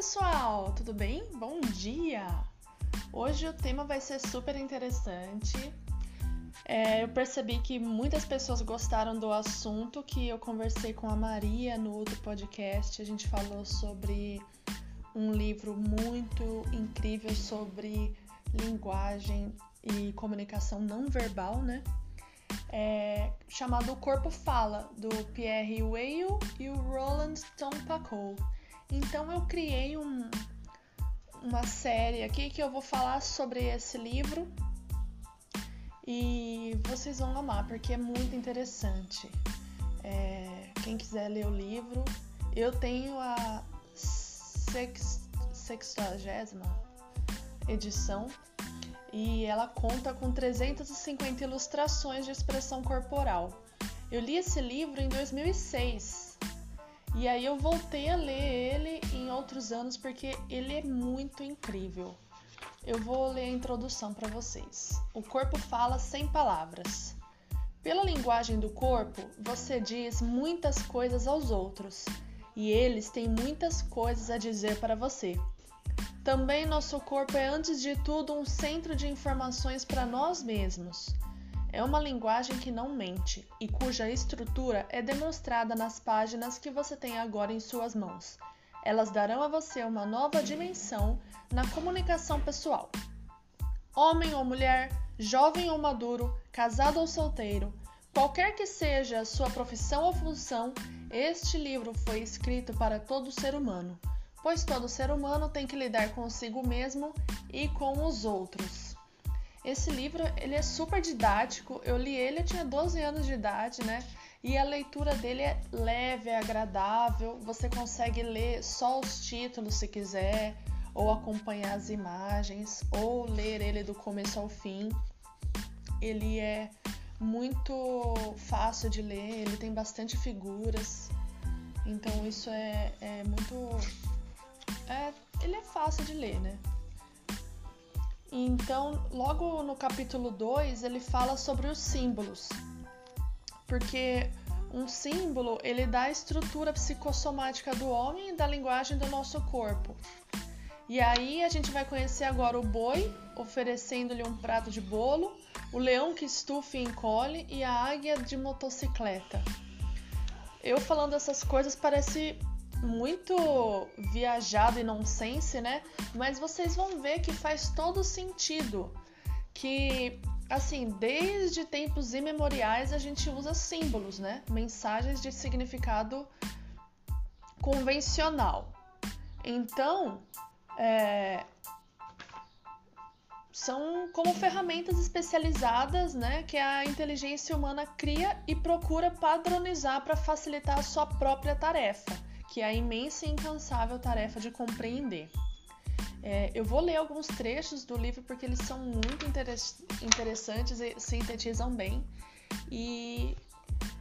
pessoal, tudo bem? Bom dia! Hoje o tema vai ser super interessante. É, eu percebi que muitas pessoas gostaram do assunto que eu conversei com a Maria no outro podcast. A gente falou sobre um livro muito incrível sobre linguagem e comunicação não verbal, né? É, chamado O Corpo Fala, do Pierre Weil e o Roland Tompacou. Então eu criei um, uma série aqui que eu vou falar sobre esse livro e vocês vão amar porque é muito interessante. É, quem quiser ler o livro, eu tenho a sextagésima edição e ela conta com 350 ilustrações de expressão corporal. Eu li esse livro em 2006 e aí eu voltei a ler ele em outros anos porque ele é muito incrível. Eu vou ler a introdução para vocês. O corpo fala sem palavras. Pela linguagem do corpo, você diz muitas coisas aos outros, e eles têm muitas coisas a dizer para você. Também nosso corpo é, antes de tudo, um centro de informações para nós mesmos. É uma linguagem que não mente e cuja estrutura é demonstrada nas páginas que você tem agora em suas mãos. Elas darão a você uma nova dimensão na comunicação pessoal. Homem ou mulher, jovem ou maduro, casado ou solteiro, qualquer que seja a sua profissão ou função, este livro foi escrito para todo ser humano, pois todo ser humano tem que lidar consigo mesmo e com os outros. Esse livro, ele é super didático. Eu li ele, eu tinha 12 anos de idade, né? E a leitura dele é leve, é agradável. Você consegue ler só os títulos se quiser, ou acompanhar as imagens, ou ler ele do começo ao fim. Ele é muito fácil de ler, ele tem bastante figuras. Então isso é, é muito. É, ele é fácil de ler, né? Então, logo no capítulo 2, ele fala sobre os símbolos. Porque um símbolo, ele dá a estrutura psicossomática do homem e da linguagem do nosso corpo. E aí a gente vai conhecer agora o boi, oferecendo-lhe um prato de bolo, o leão que estufa e encolhe e a águia de motocicleta. Eu falando essas coisas parece muito viajado e nonsense, né? Mas vocês vão ver que faz todo sentido. Que, assim, desde tempos imemoriais a gente usa símbolos, né? Mensagens de significado convencional. Então, é, são como ferramentas especializadas, né, que a inteligência humana cria e procura padronizar para facilitar a sua própria tarefa que é a imensa e incansável tarefa de compreender. É, eu vou ler alguns trechos do livro porque eles são muito interessantes e sintetizam bem. E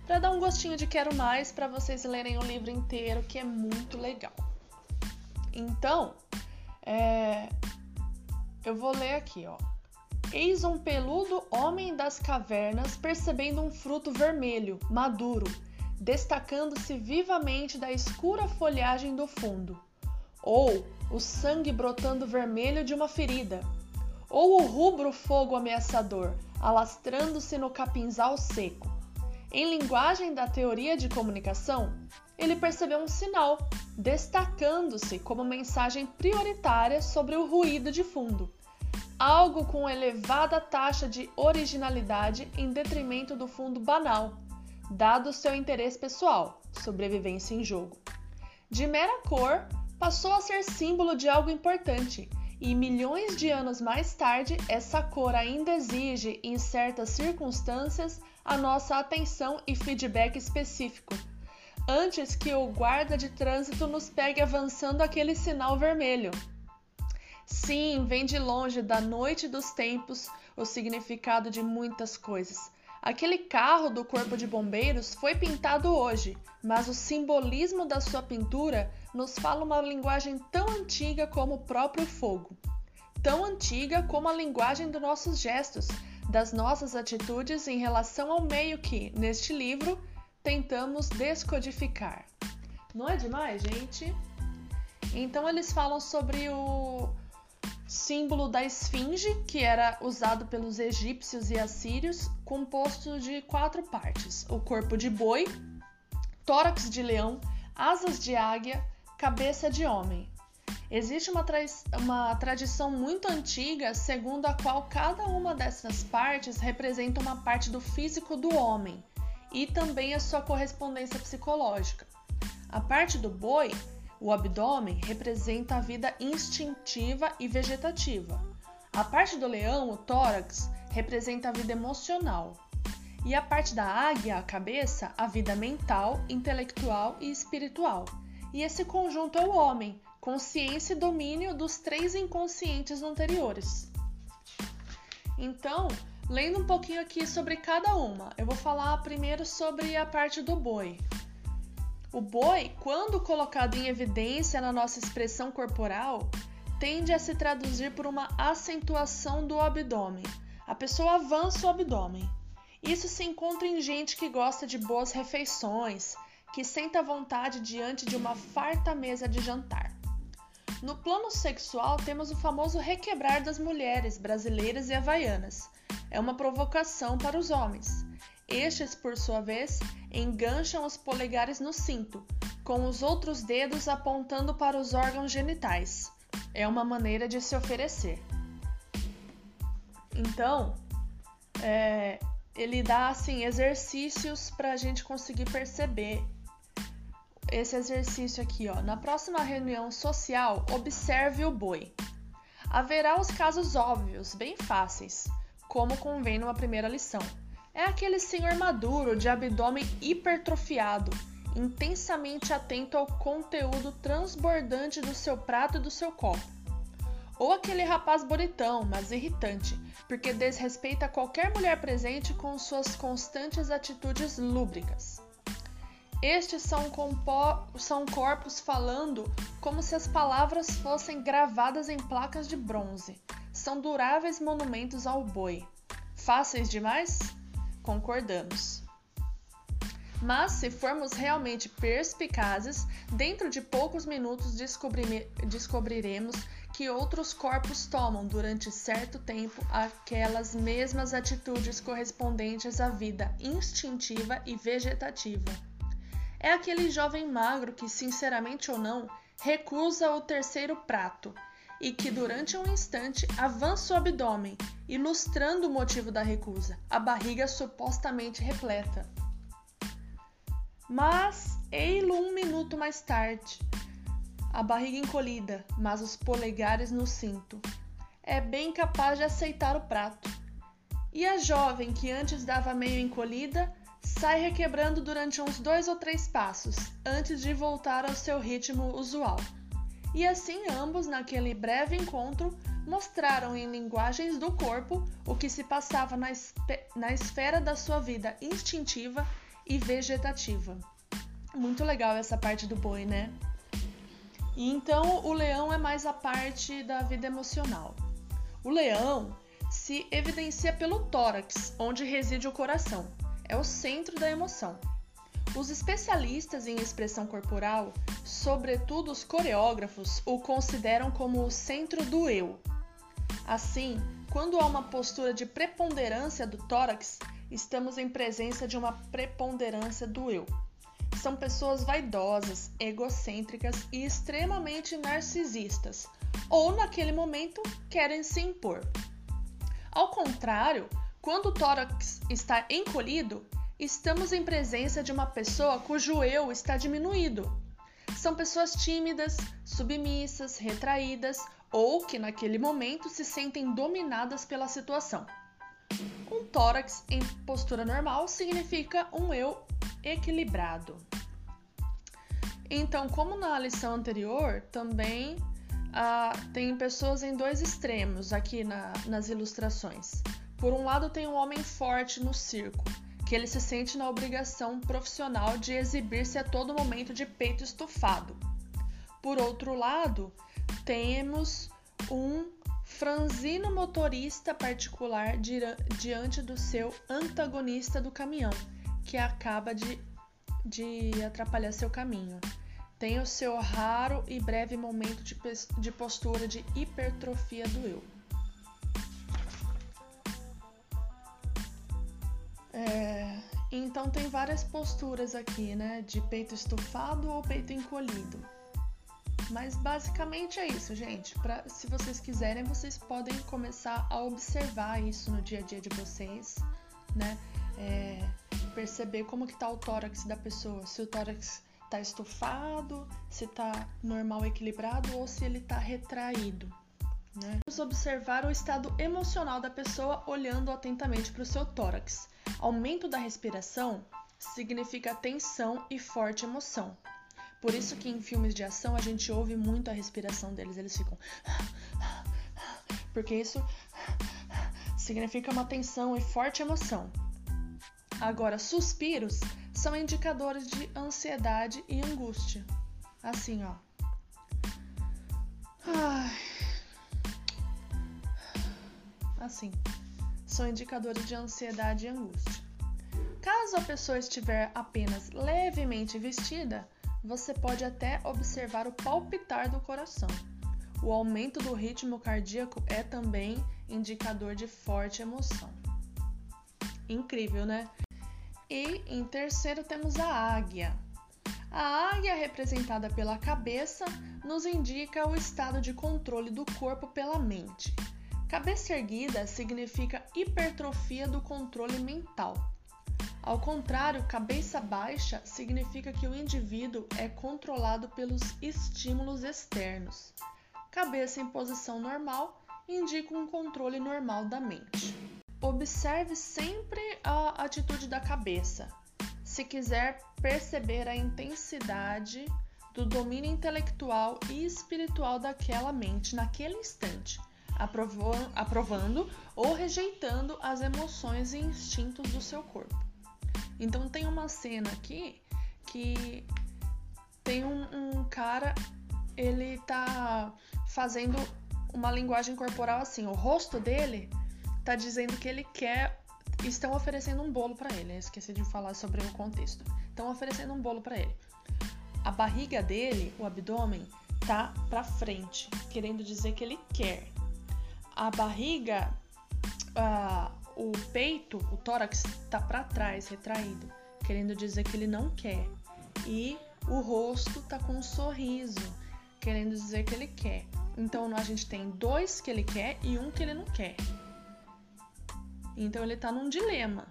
para dar um gostinho de quero mais para vocês lerem o livro inteiro, que é muito legal. Então, é, eu vou ler aqui, ó. Eis um peludo homem das cavernas percebendo um fruto vermelho, maduro, destacando-se vivamente da escura folhagem do fundo, ou o sangue brotando vermelho de uma ferida, ou o rubro fogo ameaçador alastrando-se no capinzal seco. Em linguagem da teoria de comunicação, ele percebeu um sinal, destacando-se como mensagem prioritária sobre o ruído de fundo, algo com elevada taxa de originalidade em detrimento do fundo banal dado seu interesse pessoal, sobrevivência em jogo. De mera cor, passou a ser símbolo de algo importante, e milhões de anos mais tarde, essa cor ainda exige, em certas circunstâncias, a nossa atenção e feedback específico, antes que o guarda de trânsito nos pegue avançando aquele sinal vermelho. Sim, vem de longe da noite dos tempos o significado de muitas coisas Aquele carro do Corpo de Bombeiros foi pintado hoje, mas o simbolismo da sua pintura nos fala uma linguagem tão antiga como o próprio fogo, tão antiga como a linguagem dos nossos gestos, das nossas atitudes em relação ao meio que, neste livro, tentamos descodificar. Não é demais, gente? Então eles falam sobre o símbolo da esfinge, que era usado pelos egípcios e assírios, composto de quatro partes: o corpo de boi, tórax de leão, asas de águia, cabeça de homem. Existe uma, tra uma tradição muito antiga segundo a qual cada uma dessas partes representa uma parte do físico do homem e também a sua correspondência psicológica. A parte do boi o abdômen representa a vida instintiva e vegetativa. A parte do leão, o tórax, representa a vida emocional. E a parte da águia, a cabeça, a vida mental, intelectual e espiritual. E esse conjunto é o homem, consciência e domínio dos três inconscientes anteriores. Então, lendo um pouquinho aqui sobre cada uma, eu vou falar primeiro sobre a parte do boi. O boi, quando colocado em evidência na nossa expressão corporal, tende a se traduzir por uma acentuação do abdômen. A pessoa avança o abdômen. Isso se encontra em gente que gosta de boas refeições, que senta vontade diante de uma farta mesa de jantar. No plano sexual, temos o famoso requebrar das mulheres brasileiras e havaianas. É uma provocação para os homens. Estes, por sua vez, engancham os polegares no cinto, com os outros dedos apontando para os órgãos genitais. É uma maneira de se oferecer. Então, é, ele dá assim exercícios para a gente conseguir perceber esse exercício aqui, ó. Na próxima reunião social, observe o boi. Haverá os casos óbvios, bem fáceis, como convém numa primeira lição. É aquele senhor maduro, de abdômen hipertrofiado, intensamente atento ao conteúdo transbordante do seu prato e do seu copo. Ou aquele rapaz bonitão, mas irritante, porque desrespeita qualquer mulher presente com suas constantes atitudes lúbricas. Estes são, são corpos falando como se as palavras fossem gravadas em placas de bronze. São duráveis monumentos ao boi. Fáceis demais? Concordamos. Mas, se formos realmente perspicazes, dentro de poucos minutos descobriremos que outros corpos tomam durante certo tempo aquelas mesmas atitudes correspondentes à vida instintiva e vegetativa. É aquele jovem magro que, sinceramente ou não, recusa o terceiro prato e que durante um instante avança o abdômen, ilustrando o motivo da recusa, a barriga supostamente repleta. Mas, ei-lo um minuto mais tarde, a barriga encolhida, mas os polegares no cinto. É bem capaz de aceitar o prato. E a jovem que antes dava meio encolhida sai requebrando durante uns dois ou três passos, antes de voltar ao seu ritmo usual. E assim ambos, naquele breve encontro, mostraram em linguagens do corpo o que se passava na, na esfera da sua vida instintiva e vegetativa. Muito legal essa parte do boi, né? E então o leão é mais a parte da vida emocional. O leão se evidencia pelo tórax, onde reside o coração. É o centro da emoção. Os especialistas em expressão corporal, sobretudo os coreógrafos, o consideram como o centro do eu. Assim, quando há uma postura de preponderância do tórax, estamos em presença de uma preponderância do eu. São pessoas vaidosas, egocêntricas e extremamente narcisistas, ou naquele momento querem se impor. Ao contrário, quando o tórax está encolhido, estamos em presença de uma pessoa cujo eu está diminuído. São pessoas tímidas, submissas, retraídas ou que naquele momento se sentem dominadas pela situação. Um tórax em postura normal significa um eu equilibrado. Então, como na lição anterior, também ah, tem pessoas em dois extremos aqui na, nas ilustrações. Por um lado, tem um homem forte no circo, que ele se sente na obrigação profissional de exibir-se a todo momento de peito estufado. Por outro lado, temos um franzino motorista particular diante do seu antagonista do caminhão, que acaba de, de atrapalhar seu caminho. tem o seu raro e breve momento de, de postura de hipertrofia do eu. É, então tem várias posturas aqui, né? De peito estufado ou peito encolhido. Mas basicamente é isso, gente. Pra, se vocês quiserem, vocês podem começar a observar isso no dia a dia de vocês, né? É, perceber como que tá o tórax da pessoa, se o tórax tá estufado, se tá normal equilibrado ou se ele tá retraído. Né? Vamos observar o estado emocional da pessoa olhando atentamente para o seu tórax. Aumento da respiração significa tensão e forte emoção. Por isso que em filmes de ação a gente ouve muito a respiração deles, eles ficam porque isso significa uma tensão e forte emoção. Agora, suspiros são indicadores de ansiedade e angústia. Assim, ó. Ai. Assim. São indicadores de ansiedade e angústia. Caso a pessoa estiver apenas levemente vestida, você pode até observar o palpitar do coração. O aumento do ritmo cardíaco é também indicador de forte emoção. Incrível, né? E em terceiro temos a águia. A águia, representada pela cabeça, nos indica o estado de controle do corpo pela mente. Cabeça erguida significa hipertrofia do controle mental. Ao contrário, cabeça baixa significa que o indivíduo é controlado pelos estímulos externos. Cabeça em posição normal indica um controle normal da mente. Observe sempre a atitude da cabeça. Se quiser perceber a intensidade do domínio intelectual e espiritual daquela mente naquele instante, aprovando ou rejeitando as emoções e instintos do seu corpo. Então tem uma cena aqui que tem um, um cara, ele tá fazendo uma linguagem corporal assim, o rosto dele tá dizendo que ele quer. Estão oferecendo um bolo para ele. Esqueci de falar sobre o contexto. Estão oferecendo um bolo para ele. A barriga dele, o abdômen, tá para frente, querendo dizer que ele quer. A barriga, uh, o peito, o tórax tá para trás, retraído, querendo dizer que ele não quer. E o rosto tá com um sorriso, querendo dizer que ele quer. Então a gente tem dois que ele quer e um que ele não quer. Então ele está num dilema,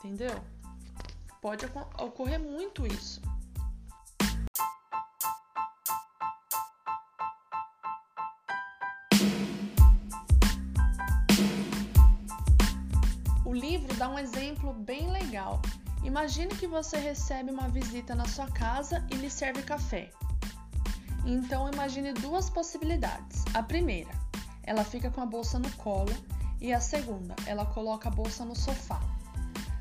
entendeu? Pode ocorrer muito isso. Um exemplo bem legal. Imagine que você recebe uma visita na sua casa e lhe serve café. Então imagine duas possibilidades. A primeira, ela fica com a bolsa no colo e a segunda, ela coloca a bolsa no sofá.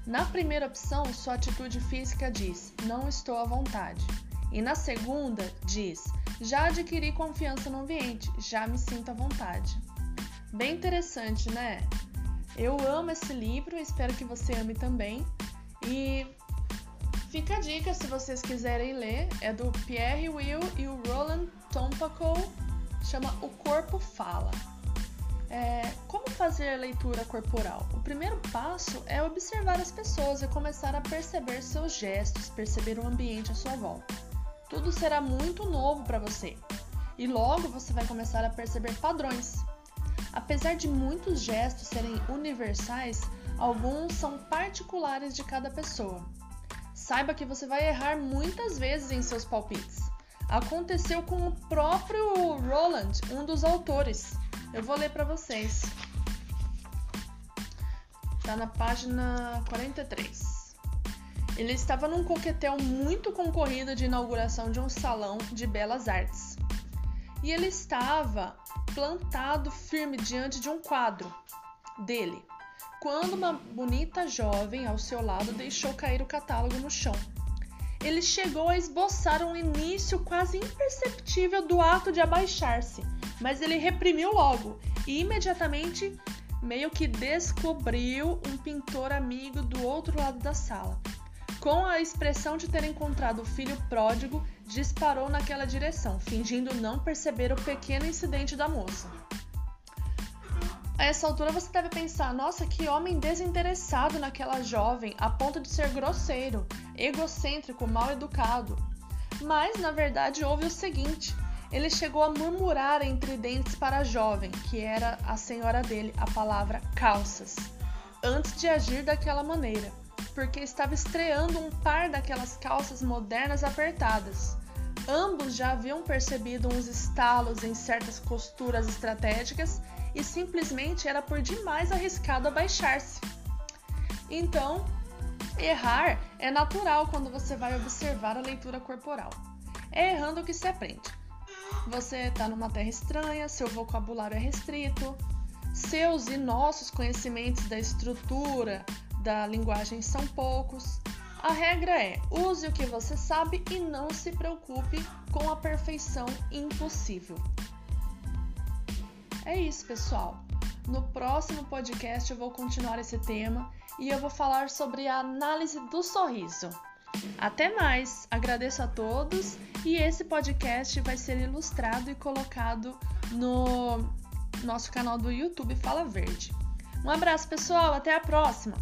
Na primeira opção, sua atitude física diz: não estou à vontade. E na segunda, diz: já adquiri confiança no ambiente, já me sinto à vontade. Bem interessante, né? Eu amo esse livro, espero que você ame também. E fica a dica se vocês quiserem ler, é do Pierre Will e o Roland Tompaco, chama O Corpo Fala. É, como fazer a leitura corporal? O primeiro passo é observar as pessoas e começar a perceber seus gestos, perceber o ambiente à sua volta. Tudo será muito novo para você e logo você vai começar a perceber padrões. Apesar de muitos gestos serem universais, alguns são particulares de cada pessoa. Saiba que você vai errar muitas vezes em seus palpites. Aconteceu com o próprio Roland, um dos autores. Eu vou ler para vocês. Tá na página 43. Ele estava num coquetel muito concorrido de inauguração de um salão de belas artes. E ele estava plantado firme diante de um quadro dele, quando uma bonita jovem ao seu lado deixou cair o catálogo no chão. Ele chegou a esboçar um início quase imperceptível do ato de abaixar-se mas ele reprimiu logo e imediatamente meio que descobriu um pintor amigo do outro lado da sala. Com a expressão de ter encontrado o filho pródigo, disparou naquela direção, fingindo não perceber o pequeno incidente da moça. A essa altura você deve pensar: nossa, que homem desinteressado naquela jovem, a ponto de ser grosseiro, egocêntrico, mal educado. Mas, na verdade, houve o seguinte: ele chegou a murmurar entre dentes para a jovem, que era a senhora dele, a palavra calças, antes de agir daquela maneira, porque estava estreando um par daquelas calças modernas apertadas. Ambos já haviam percebido uns estalos em certas costuras estratégicas e simplesmente era por demais arriscado abaixar-se. Então, errar é natural quando você vai observar a leitura corporal. É errando que se aprende. Você está numa terra estranha, seu vocabulário é restrito, seus e nossos conhecimentos da estrutura da linguagem são poucos. A regra é: use o que você sabe e não se preocupe com a perfeição impossível. É isso, pessoal. No próximo podcast eu vou continuar esse tema e eu vou falar sobre a análise do sorriso. Até mais! Agradeço a todos e esse podcast vai ser ilustrado e colocado no nosso canal do YouTube Fala Verde. Um abraço, pessoal, até a próxima!